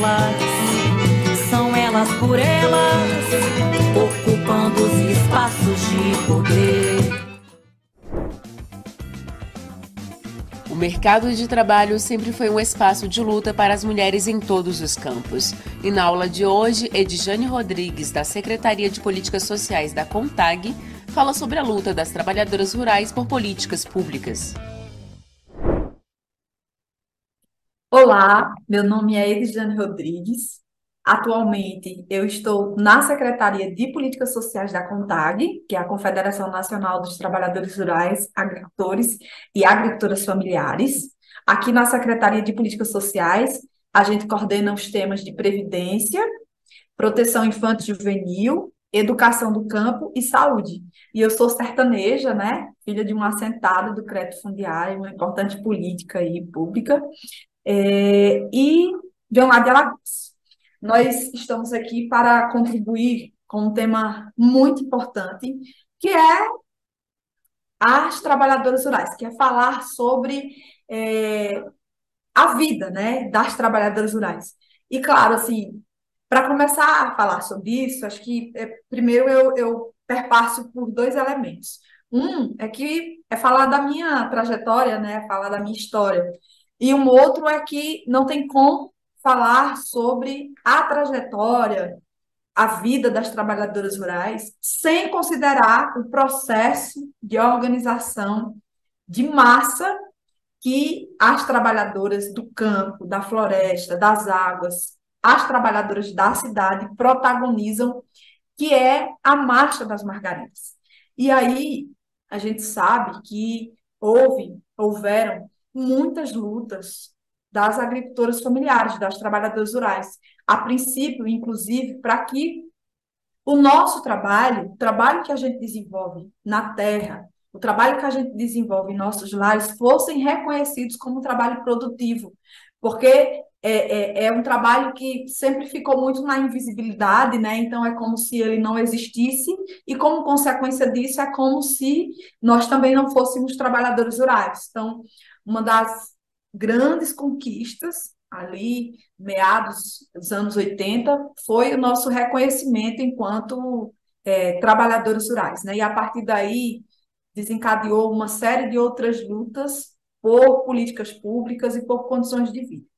Uma delas elas por elas, ocupando os espaços de poder. O mercado de trabalho sempre foi um espaço de luta para as mulheres em todos os campos. E na aula de hoje, Edjane Rodrigues, da Secretaria de Políticas Sociais da CONTAG, fala sobre a luta das trabalhadoras rurais por políticas públicas. Olá, meu nome é Edjane Rodrigues, Atualmente, eu estou na Secretaria de Políticas Sociais da CONTAG, que é a Confederação Nacional dos Trabalhadores Rurais, Agricultores e Agricultoras Familiares. Aqui na Secretaria de Políticas Sociais, a gente coordena os temas de previdência, proteção infantil juvenil, educação do campo e saúde. E eu sou sertaneja, né? Filha de um assentado do crédito fundiário, uma importante política aí pública, é, e de Alagoas. Nós estamos aqui para contribuir com um tema muito importante, que é as trabalhadoras rurais, que é falar sobre é, a vida né, das trabalhadoras rurais. E, claro, assim, para começar a falar sobre isso, acho que é, primeiro eu, eu perpasso por dois elementos. Um é que é falar da minha trajetória, né, falar da minha história. E um outro é que não tem como falar sobre a trajetória, a vida das trabalhadoras rurais, sem considerar o processo de organização de massa que as trabalhadoras do campo, da floresta, das águas, as trabalhadoras da cidade protagonizam, que é a marcha das margaridas. E aí a gente sabe que houve, houveram muitas lutas das agricultoras familiares, das trabalhadoras rurais. A princípio, inclusive, para que o nosso trabalho, o trabalho que a gente desenvolve na terra, o trabalho que a gente desenvolve em nossos lares, fossem reconhecidos como trabalho produtivo, porque é, é, é, um trabalho que sempre ficou muito na invisibilidade, né? Então é como se ele não existisse, e como consequência disso, é como se nós também não fôssemos trabalhadores rurais. Então, uma das grandes conquistas ali, meados dos anos 80, foi o nosso reconhecimento enquanto é, trabalhadores rurais. Né? E a partir daí desencadeou uma série de outras lutas por políticas públicas e por condições de vida.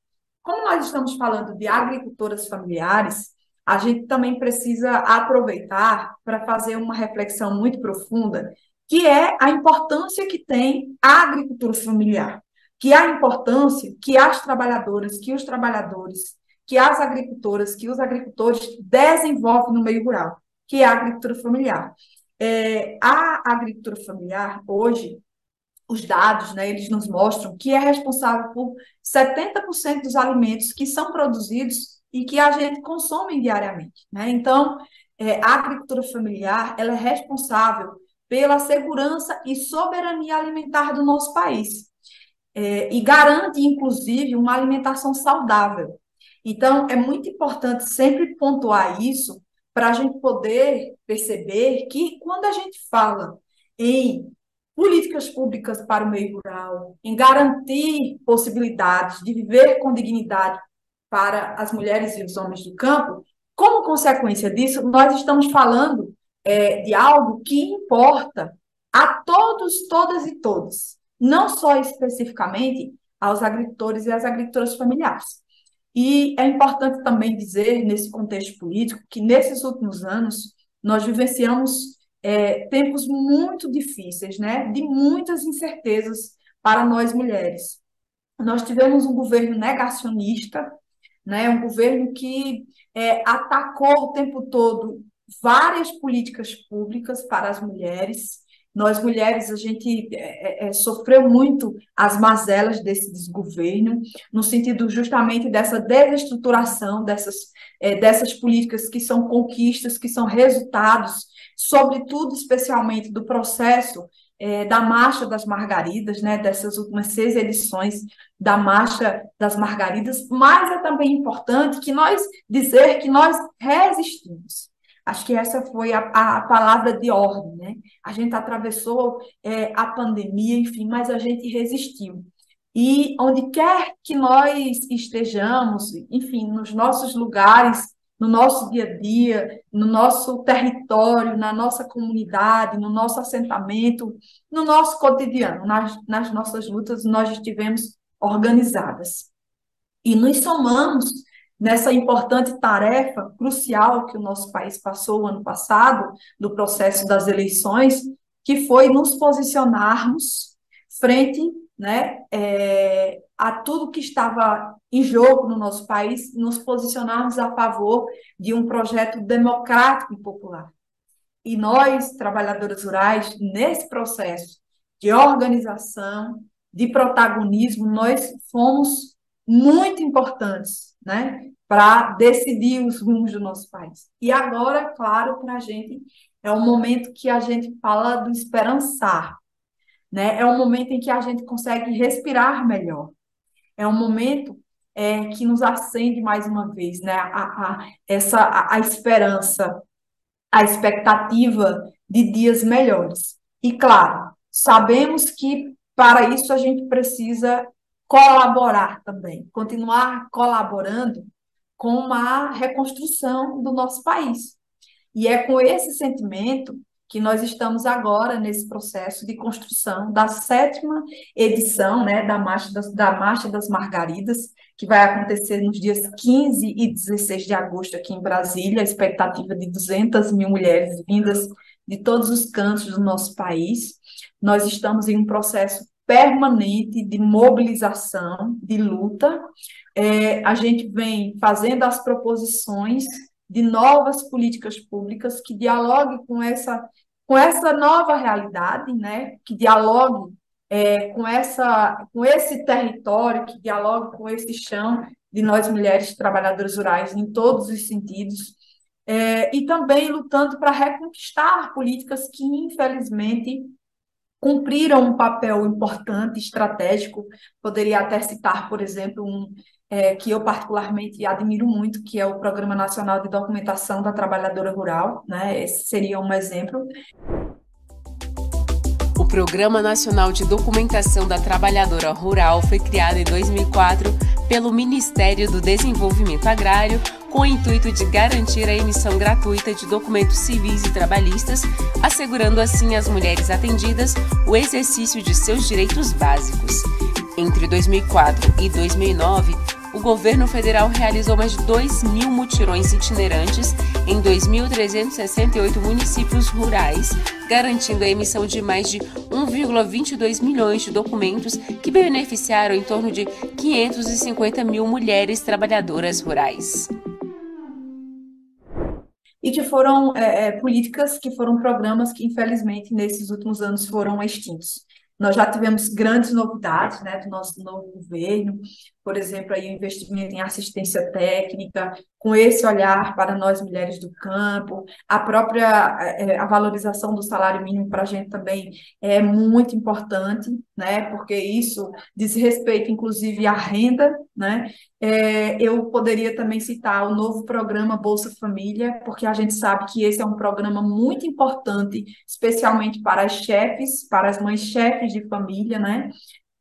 Como nós estamos falando de agricultoras familiares, a gente também precisa aproveitar para fazer uma reflexão muito profunda, que é a importância que tem a agricultura familiar que a importância que as trabalhadoras, que os trabalhadores, que as agricultoras, que os agricultores desenvolvem no meio rural, que é a agricultura familiar. É, a agricultura familiar, hoje, os dados, né, eles nos mostram que é responsável por 70% dos alimentos que são produzidos e que a gente consome diariamente. Né? Então, é, a agricultura familiar ela é responsável pela segurança e soberania alimentar do nosso país é, e garante, inclusive, uma alimentação saudável. Então, é muito importante sempre pontuar isso para a gente poder perceber que quando a gente fala em políticas públicas para o meio rural, em garantir possibilidades de viver com dignidade para as mulheres e os homens do campo, como consequência disso, nós estamos falando é, de algo que importa a todos, todas e todos, não só especificamente aos agricultores e às agricultoras familiares. E é importante também dizer, nesse contexto político, que nesses últimos anos nós vivenciamos é, tempos muito difíceis, né, de muitas incertezas para nós mulheres. Nós tivemos um governo negacionista, né, um governo que é, atacou o tempo todo várias políticas públicas para as mulheres, nós mulheres, a gente é, é, é, sofreu muito as mazelas desse desgoverno, no sentido justamente dessa desestruturação dessas, é, dessas políticas que são conquistas, que são resultados, sobretudo, especialmente, do processo é, da Marcha das Margaridas, né, dessas últimas seis edições da Marcha das Margaridas, mas é também importante que nós dizer que nós resistimos. Acho que essa foi a, a palavra de ordem, né? A gente atravessou é, a pandemia, enfim, mas a gente resistiu. E onde quer que nós estejamos, enfim, nos nossos lugares, no nosso dia a dia, no nosso território, na nossa comunidade, no nosso assentamento, no nosso cotidiano, nas, nas nossas lutas, nós estivemos organizadas. E nos somamos nessa importante tarefa crucial que o nosso país passou ano passado, no processo das eleições, que foi nos posicionarmos frente né, é, a tudo que estava em jogo no nosso país, nos posicionarmos a favor de um projeto democrático e popular. E nós, trabalhadoras rurais, nesse processo de organização, de protagonismo, nós fomos muito importantes, né? para decidir os rumos do nosso país. E agora, claro, para a gente é o momento que a gente fala do esperançar, né? É um momento em que a gente consegue respirar melhor. É um momento é, que nos acende mais uma vez, né? A, a essa a, a esperança, a expectativa de dias melhores. E claro, sabemos que para isso a gente precisa colaborar também, continuar colaborando com uma reconstrução do nosso país. E é com esse sentimento que nós estamos agora nesse processo de construção da sétima edição né, da, Marcha das, da Marcha das Margaridas, que vai acontecer nos dias 15 e 16 de agosto aqui em Brasília, a expectativa de 200 mil mulheres vindas de todos os cantos do nosso país. Nós estamos em um processo permanente de mobilização, de luta, é, a gente vem fazendo as proposições de novas políticas públicas que dialoguem com essa, com essa nova realidade, né? que dialogue é, com, essa, com esse território, que dialogue com esse chão de nós mulheres trabalhadoras rurais em todos os sentidos, é, e também lutando para reconquistar políticas que, infelizmente, cumpriram um papel importante, estratégico. Poderia até citar, por exemplo, um é, que eu particularmente admiro muito, que é o Programa Nacional de Documentação da Trabalhadora Rural, né? Esse seria um exemplo. O Programa Nacional de Documentação da Trabalhadora Rural foi criado em 2004 pelo Ministério do Desenvolvimento Agrário com o intuito de garantir a emissão gratuita de documentos civis e trabalhistas, assegurando assim às mulheres atendidas o exercício de seus direitos básicos. Entre 2004 e 2009, o governo federal realizou mais de 2 mil mutirões itinerantes em 2.368 municípios rurais, garantindo a emissão de mais de 1,22 milhões de documentos que beneficiaram em torno de 550 mil mulheres trabalhadoras rurais e que foram é, é, políticas, que foram programas que, infelizmente, nesses últimos anos foram extintos. Nós já tivemos grandes novidades né, do nosso novo governo, por exemplo, aí o investimento em assistência técnica, com esse olhar para nós mulheres do campo, a própria é, a valorização do salário mínimo para a gente também é muito importante, né? Porque isso diz respeito, inclusive, à renda, né? É, eu poderia também citar o novo programa Bolsa Família, porque a gente sabe que esse é um programa muito importante, especialmente para as chefes, para as mães chefes de família, né?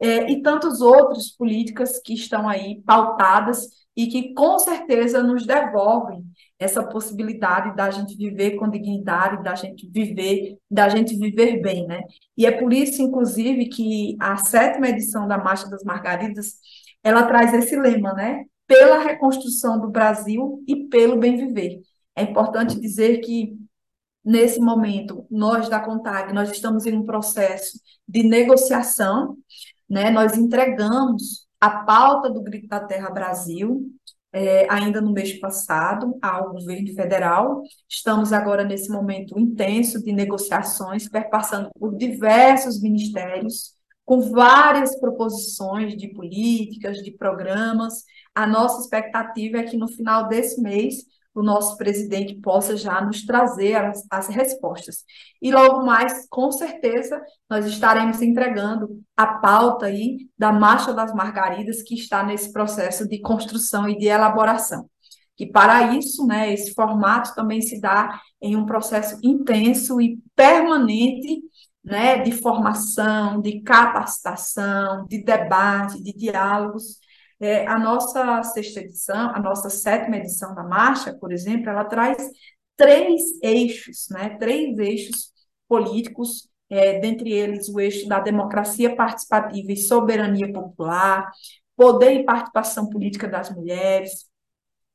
É, e tantas outras políticas que estão aí pautadas e que com certeza nos devolvem essa possibilidade da gente viver com dignidade, da gente viver, da gente viver bem, né? E é por isso, inclusive, que a sétima edição da Marcha das Margaridas, ela traz esse lema, né? Pela reconstrução do Brasil e pelo bem viver. É importante dizer que nesse momento, nós da CONTAG, nós estamos em um processo de negociação, né? Nós entregamos a pauta do Grito da Terra Brasil, é, ainda no mês passado, ao governo federal. Estamos agora nesse momento intenso de negociações, perpassando por diversos ministérios, com várias proposições de políticas, de programas. A nossa expectativa é que no final desse mês o nosso presidente possa já nos trazer as, as, respostas. E logo mais, com certeza, nós estaremos entregando a pauta aí da Marcha das Margaridas, que está nesse processo de construção e de elaboração. E para isso, né, esse formato também se dá em um processo intenso e permanente né, de formação, de capacitação, de debate, de diálogos, é, a nossa sexta edição, a nossa sétima edição da marcha, por exemplo, ela traz três eixos, né? Três eixos políticos, é, dentre eles o eixo da democracia participativa e soberania popular, poder e participação política das mulheres,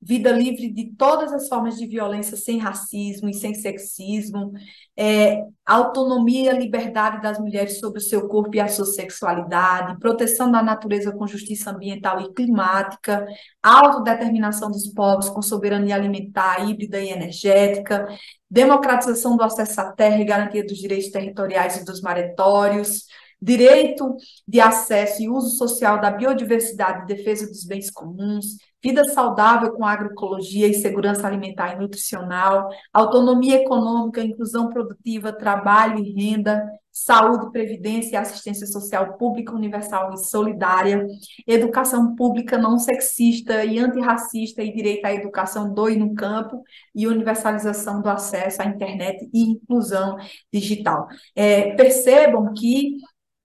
vida livre de todas as formas de violência, sem racismo e sem sexismo, é, autonomia e liberdade das mulheres sobre o seu corpo e a sua sexualidade, proteção da natureza com justiça ambiental e climática, autodeterminação dos povos com soberania alimentar, híbrida e energética, democratização do acesso à terra e garantia dos direitos territoriais e dos maretórios, direito de acesso e uso social da biodiversidade e defesa dos bens comuns, vida saudável com agroecologia e segurança alimentar e nutricional, autonomia econômica, inclusão produtiva, trabalho e renda, saúde, previdência e assistência social pública, universal e solidária, educação pública não sexista e antirracista e direito à educação do e no campo e universalização do acesso à internet e inclusão digital. É, percebam que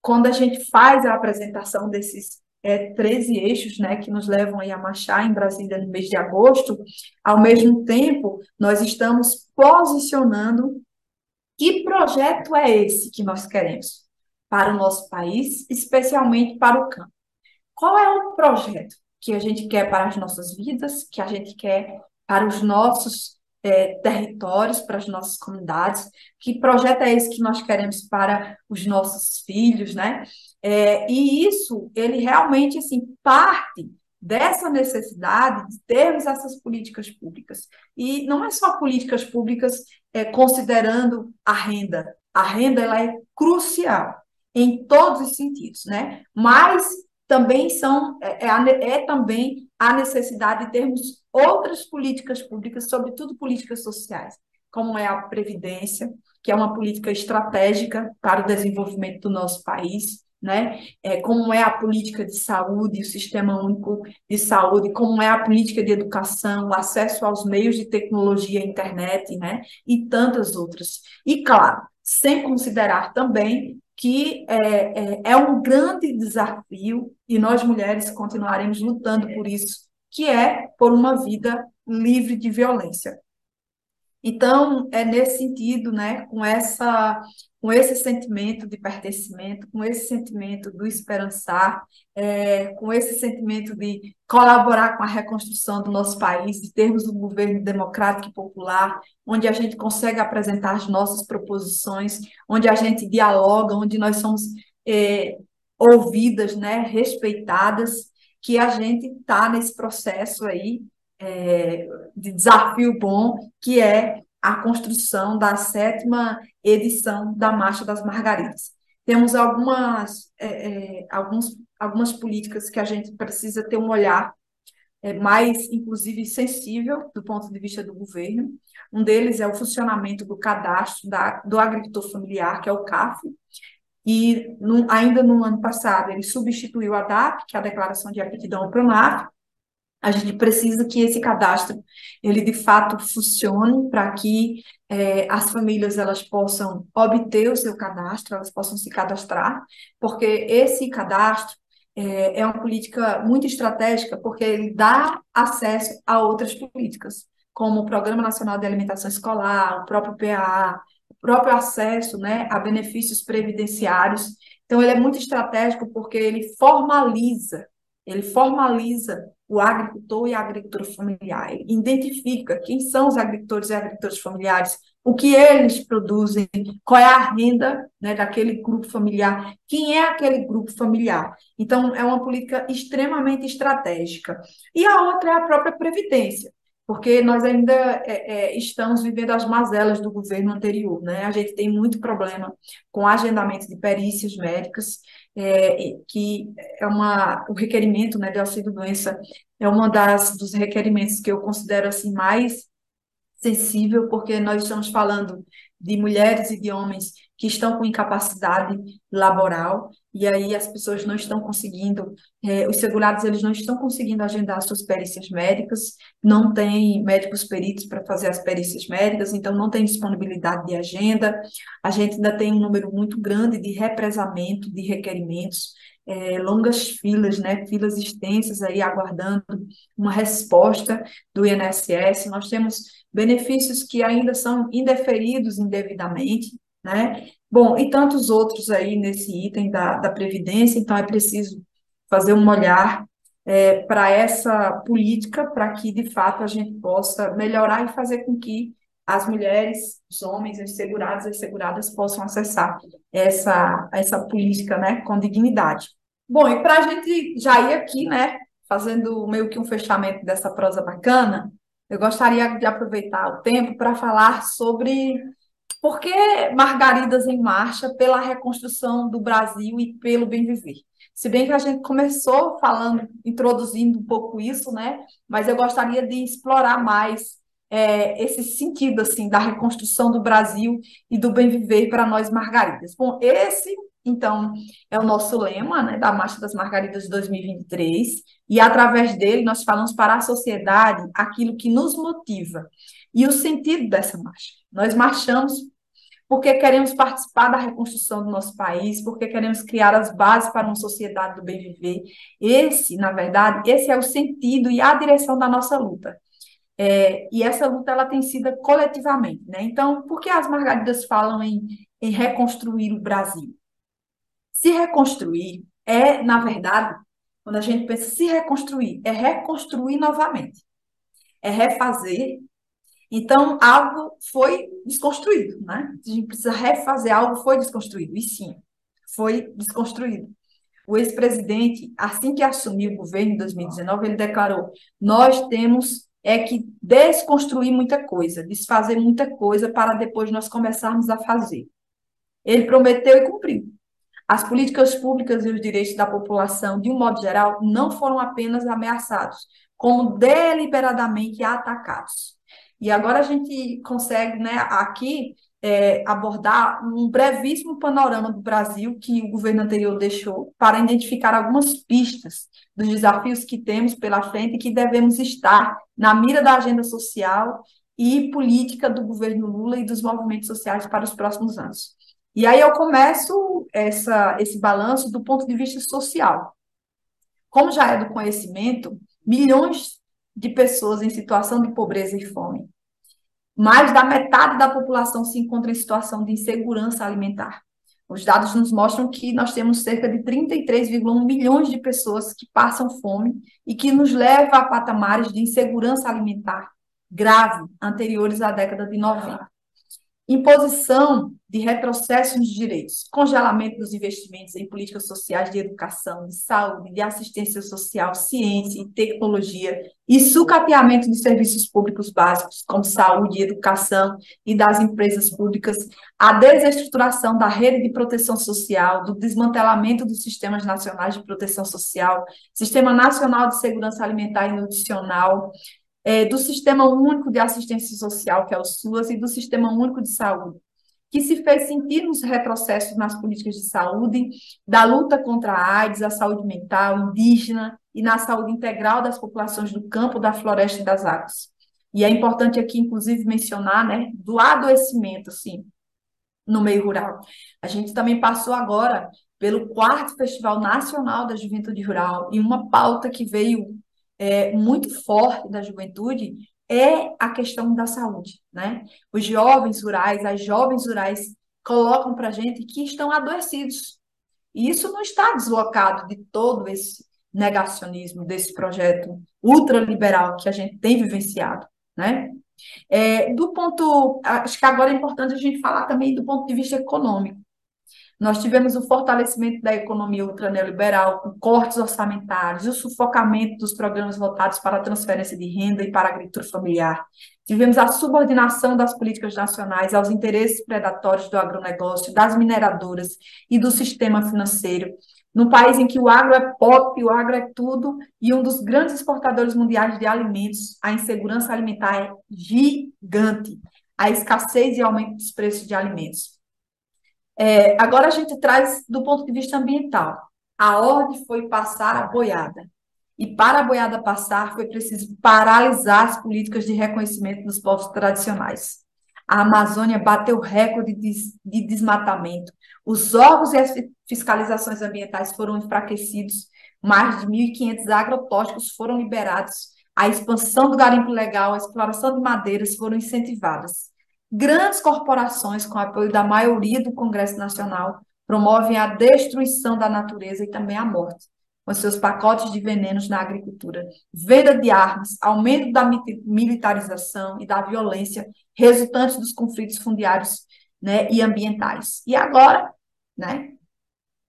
quando a gente faz a apresentação desses é, 13 eixos né, que nos levam aí a marchar em Brasília no mês de agosto, ao mesmo tempo, nós estamos posicionando que projeto é esse que nós queremos para o nosso país, especialmente para o campo. Qual é o projeto que a gente quer para as nossas vidas, que a gente quer para os nossos é, territórios, para as nossas comunidades, que projeto é esse que nós queremos para os nossos filhos, né? É, e isso, ele realmente, assim, parte dessa necessidade de termos essas políticas públicas. E não é só políticas públicas é, considerando a renda. A renda, ela é crucial em todos os sentidos, né? Mas também são, é, é, é também a necessidade de termos outras políticas públicas, sobretudo políticas sociais, como é a Previdência, que é uma política estratégica para o desenvolvimento do nosso país, né? É, como é a política de saúde, o Sistema Único de Saúde, como é a política de educação, o acesso aos meios de tecnologia, internet, né? E tantas outras. E, claro, sem considerar também que é, é, é um grande desafio e nós mulheres continuaremos lutando por isso que é por uma vida livre de violência. Então, é nesse sentido, né, com essa com esse sentimento de pertencimento, com esse sentimento do esperançar, é, com esse sentimento de colaborar com a reconstrução do nosso país, de termos um governo democrático e popular, onde a gente consegue apresentar as nossas proposições, onde a gente dialoga, onde nós somos é, ouvidas, né, respeitadas, que a gente está nesse processo aí é, de desafio bom, que é a construção da sétima edição da Marcha das Margaridas. Temos algumas, é, é, alguns, algumas políticas que a gente precisa ter um olhar é, mais, inclusive, sensível do ponto de vista do governo. Um deles é o funcionamento do cadastro da, do agricultor familiar, que é o CAF, e no, ainda no ano passado ele substituiu a DAP, que é a Declaração de Aptidão ao Pronaf. A gente precisa que esse cadastro ele de fato funcione para que é, as famílias elas possam obter o seu cadastro, elas possam se cadastrar, porque esse cadastro é, é uma política muito estratégica, porque ele dá acesso a outras políticas. como o Programa Nacional de Alimentação Escolar, o próprio PAA, o próprio acesso né, a benefícios previdenciários. Então, ele é muito estratégico porque ele formaliza, ele formaliza o agricultor e a agricultura familiar, ele identifica quem são os agricultores e agricultores familiares, o que eles produzem, qual é a renda né, daquele grupo familiar, quem é aquele grupo familiar. Então, é uma política extremamente estratégica. E a outra é a própria Previdência porque nós ainda é, é, estamos vivendo as mazelas do governo anterior, né? A gente tem muito problema com agendamento de perícias médicas, é, que é uma, o requerimento né, de auxílio-doença é uma das dos requerimentos que eu considero assim mais sensível, porque nós estamos falando de mulheres e de homens que estão com incapacidade laboral, e aí as pessoas não estão conseguindo, é, os segurados eles não estão conseguindo agendar suas perícias médicas, não tem médicos peritos para fazer as perícias médicas, então não tem disponibilidade de agenda, a gente ainda tem um número muito grande de represamento de requerimentos, é, longas filas, né, filas extensas aí aguardando uma resposta do INSS, nós temos benefícios que ainda são indeferidos indevidamente, né? Bom, e tantos outros aí nesse item da, da Previdência, então é preciso fazer um olhar é, para essa política, para que, de fato, a gente possa melhorar e fazer com que as mulheres, os homens, os segurados e as seguradas possam acessar essa, essa política né, com dignidade. Bom, e para a gente já ir aqui, né, fazendo meio que um fechamento dessa prosa bacana, eu gostaria de aproveitar o tempo para falar sobre por que Margaridas em Marcha pela reconstrução do Brasil e pelo bem viver? Se bem que a gente começou falando, introduzindo um pouco isso, né? Mas eu gostaria de explorar mais é, esse sentido assim da reconstrução do Brasil e do bem viver para nós Margaridas. Bom, esse então é o nosso lema, né, da Marcha das Margaridas de 2023 e através dele nós falamos para a sociedade aquilo que nos motiva e o sentido dessa marcha. Nós marchamos porque queremos participar da reconstrução do nosso país, porque queremos criar as bases para uma sociedade do bem viver. Esse, na verdade, esse é o sentido e a direção da nossa luta. É, e essa luta ela tem sido coletivamente, né? Então, por que as margaridas falam em, em reconstruir o Brasil? Se reconstruir é, na verdade, quando a gente pensa se reconstruir, é reconstruir novamente, é refazer então, algo foi desconstruído, né? A gente precisa refazer algo foi desconstruído. E sim, foi desconstruído. O ex-presidente, assim que assumiu o governo em 2019, ele declarou: nós temos é que desconstruir muita coisa, desfazer muita coisa para depois nós começarmos a fazer. Ele prometeu e cumpriu. As políticas públicas e os direitos da população, de um modo geral, não foram apenas ameaçados, como deliberadamente atacados. E agora a gente consegue, né, aqui, é, abordar um brevíssimo panorama do Brasil que o governo anterior deixou para identificar algumas pistas dos desafios que temos pela frente e que devemos estar na mira da agenda social e política do governo Lula e dos movimentos sociais para os próximos anos. E aí eu começo essa, esse balanço do ponto de vista social. Como já é do conhecimento, milhões de pessoas em situação de pobreza e fome mais da metade da população se encontra em situação de insegurança alimentar. Os dados nos mostram que nós temos cerca de 33,1 milhões de pessoas que passam fome e que nos leva a patamares de insegurança alimentar grave anteriores à década de 90 imposição de retrocesso nos direitos, congelamento dos investimentos em políticas sociais de educação, de saúde, de assistência social, ciência e tecnologia, e sucateamento de serviços públicos básicos, como saúde e educação, e das empresas públicas, a desestruturação da rede de proteção social, do desmantelamento dos sistemas nacionais de proteção social, Sistema Nacional de Segurança Alimentar e Nutricional, é, do Sistema Único de Assistência Social, que é o SUAS, e do Sistema Único de Saúde, que se fez sentir nos retrocessos nas políticas de saúde, da luta contra a AIDS, a saúde mental, indígena e na saúde integral das populações do campo, da floresta e das águas. E é importante aqui, inclusive, mencionar, né, do adoecimento, assim, no meio rural. A gente também passou agora pelo quarto Festival Nacional da Juventude Rural e uma pauta que veio é, muito forte da juventude é a questão da saúde, né? Os jovens rurais, as jovens rurais colocam para gente que estão adoecidos. E isso não está deslocado de todo esse negacionismo desse projeto ultraliberal que a gente tem vivenciado, né? É, do ponto, acho que agora é importante a gente falar também do ponto de vista econômico. Nós tivemos o fortalecimento da economia ultraneoliberal, com cortes orçamentários, o sufocamento dos programas voltados para a transferência de renda e para a agricultura familiar. Tivemos a subordinação das políticas nacionais aos interesses predatórios do agronegócio, das mineradoras e do sistema financeiro. Num país em que o agro é pop, o agro é tudo, e um dos grandes exportadores mundiais de alimentos, a insegurança alimentar é gigante. A escassez e aumento dos preços de alimentos. É, agora a gente traz do ponto de vista ambiental. A ordem foi passar a boiada. E para a boiada passar, foi preciso paralisar as políticas de reconhecimento dos povos tradicionais. A Amazônia bateu recorde de, de desmatamento. Os órgãos e as fiscalizações ambientais foram enfraquecidos. Mais de 1.500 agrotóxicos foram liberados. A expansão do garimpo legal, a exploração de madeiras foram incentivadas. Grandes corporações, com apoio da maioria do Congresso Nacional, promovem a destruição da natureza e também a morte, com seus pacotes de venenos na agricultura, venda de armas, aumento da militarização e da violência resultantes dos conflitos fundiários né, e ambientais. E agora, né,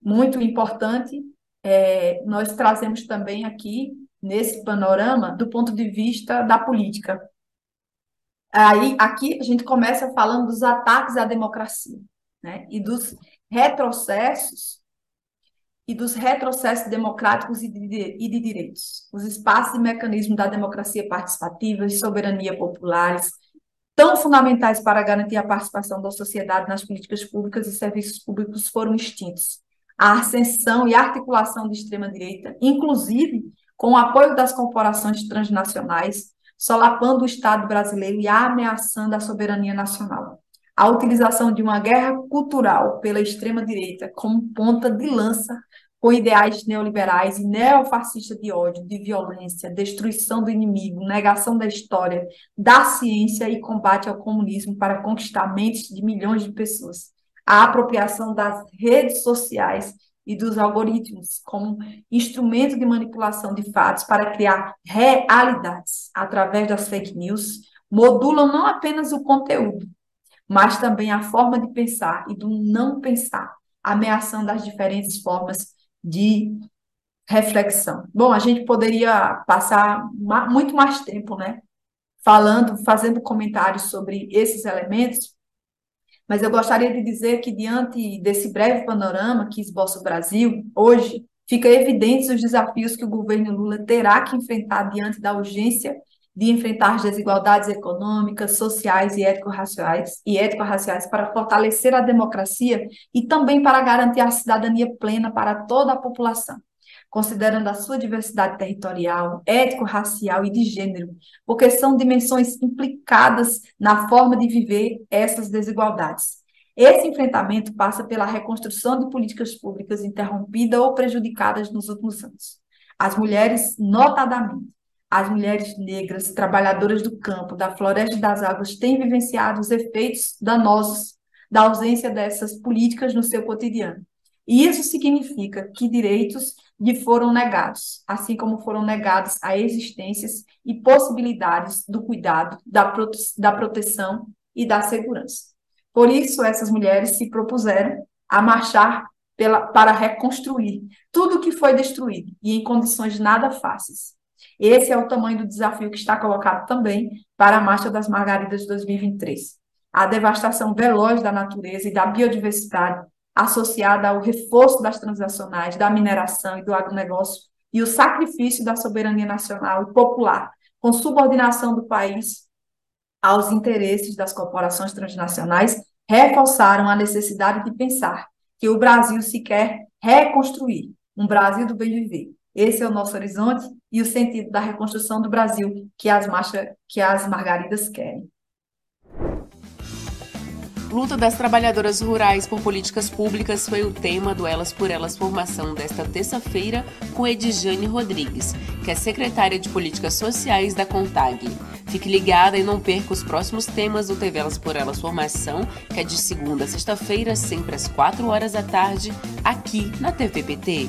muito importante, é, nós trazemos também aqui, nesse panorama, do ponto de vista da política, Aí, aqui a gente começa falando dos ataques à democracia, né? E dos retrocessos e dos retrocessos democráticos e de, e de direitos, os espaços e mecanismos da democracia participativa e soberania populares, tão fundamentais para garantir a participação da sociedade nas políticas públicas e serviços públicos, foram extintos. A ascensão e articulação de extrema-direita, inclusive com o apoio das corporações transnacionais, solapando o Estado brasileiro e ameaçando a soberania nacional. A utilização de uma guerra cultural pela extrema-direita como ponta de lança com ideais neoliberais e neofascistas de ódio, de violência, destruição do inimigo, negação da história, da ciência e combate ao comunismo para conquistar mentes de milhões de pessoas. A apropriação das redes sociais e dos algoritmos como instrumento de manipulação de fatos para criar realidades através das fake news, modulam não apenas o conteúdo, mas também a forma de pensar e do não pensar, ameaçando as diferentes formas de reflexão. Bom, a gente poderia passar muito mais tempo, né, falando, fazendo comentários sobre esses elementos, mas eu gostaria de dizer que, diante desse breve panorama que esboça o Brasil, hoje, fica evidentes os desafios que o governo Lula terá que enfrentar diante da urgência de enfrentar as desigualdades econômicas, sociais e étnico-raciais e étnico-raciais para fortalecer a democracia e também para garantir a cidadania plena para toda a população considerando a sua diversidade territorial, étnico-racial e de gênero, porque são dimensões implicadas na forma de viver essas desigualdades. Esse enfrentamento passa pela reconstrução de políticas públicas interrompidas ou prejudicadas nos últimos anos. As mulheres, notadamente, as mulheres negras, trabalhadoras do campo, da floresta e das águas, têm vivenciado os efeitos danosos da ausência dessas políticas no seu cotidiano. E isso significa que direitos lhe foram negados, assim como foram negadas a existências e possibilidades do cuidado, da, prote da proteção e da segurança. Por isso, essas mulheres se propuseram a marchar pela, para reconstruir tudo o que foi destruído e em condições nada fáceis. Esse é o tamanho do desafio que está colocado também para a Marcha das Margaridas de 2023. A devastação veloz da natureza e da biodiversidade associada ao reforço das transacionais, da mineração e do agronegócio, e o sacrifício da soberania nacional e popular, com subordinação do país aos interesses das corporações transnacionais, reforçaram a necessidade de pensar que o Brasil se quer reconstruir, um Brasil do bem viver. Esse é o nosso horizonte e o sentido da reconstrução do Brasil que as marchas, que as margaridas querem. Luta das trabalhadoras rurais por políticas públicas foi o tema do Elas por Elas Formação desta terça-feira com Edjane Rodrigues, que é secretária de Políticas Sociais da CONTAG. Fique ligada e não perca os próximos temas do TV Elas por Elas Formação, que é de segunda a sexta-feira, sempre às 4 horas da tarde, aqui na TVPT.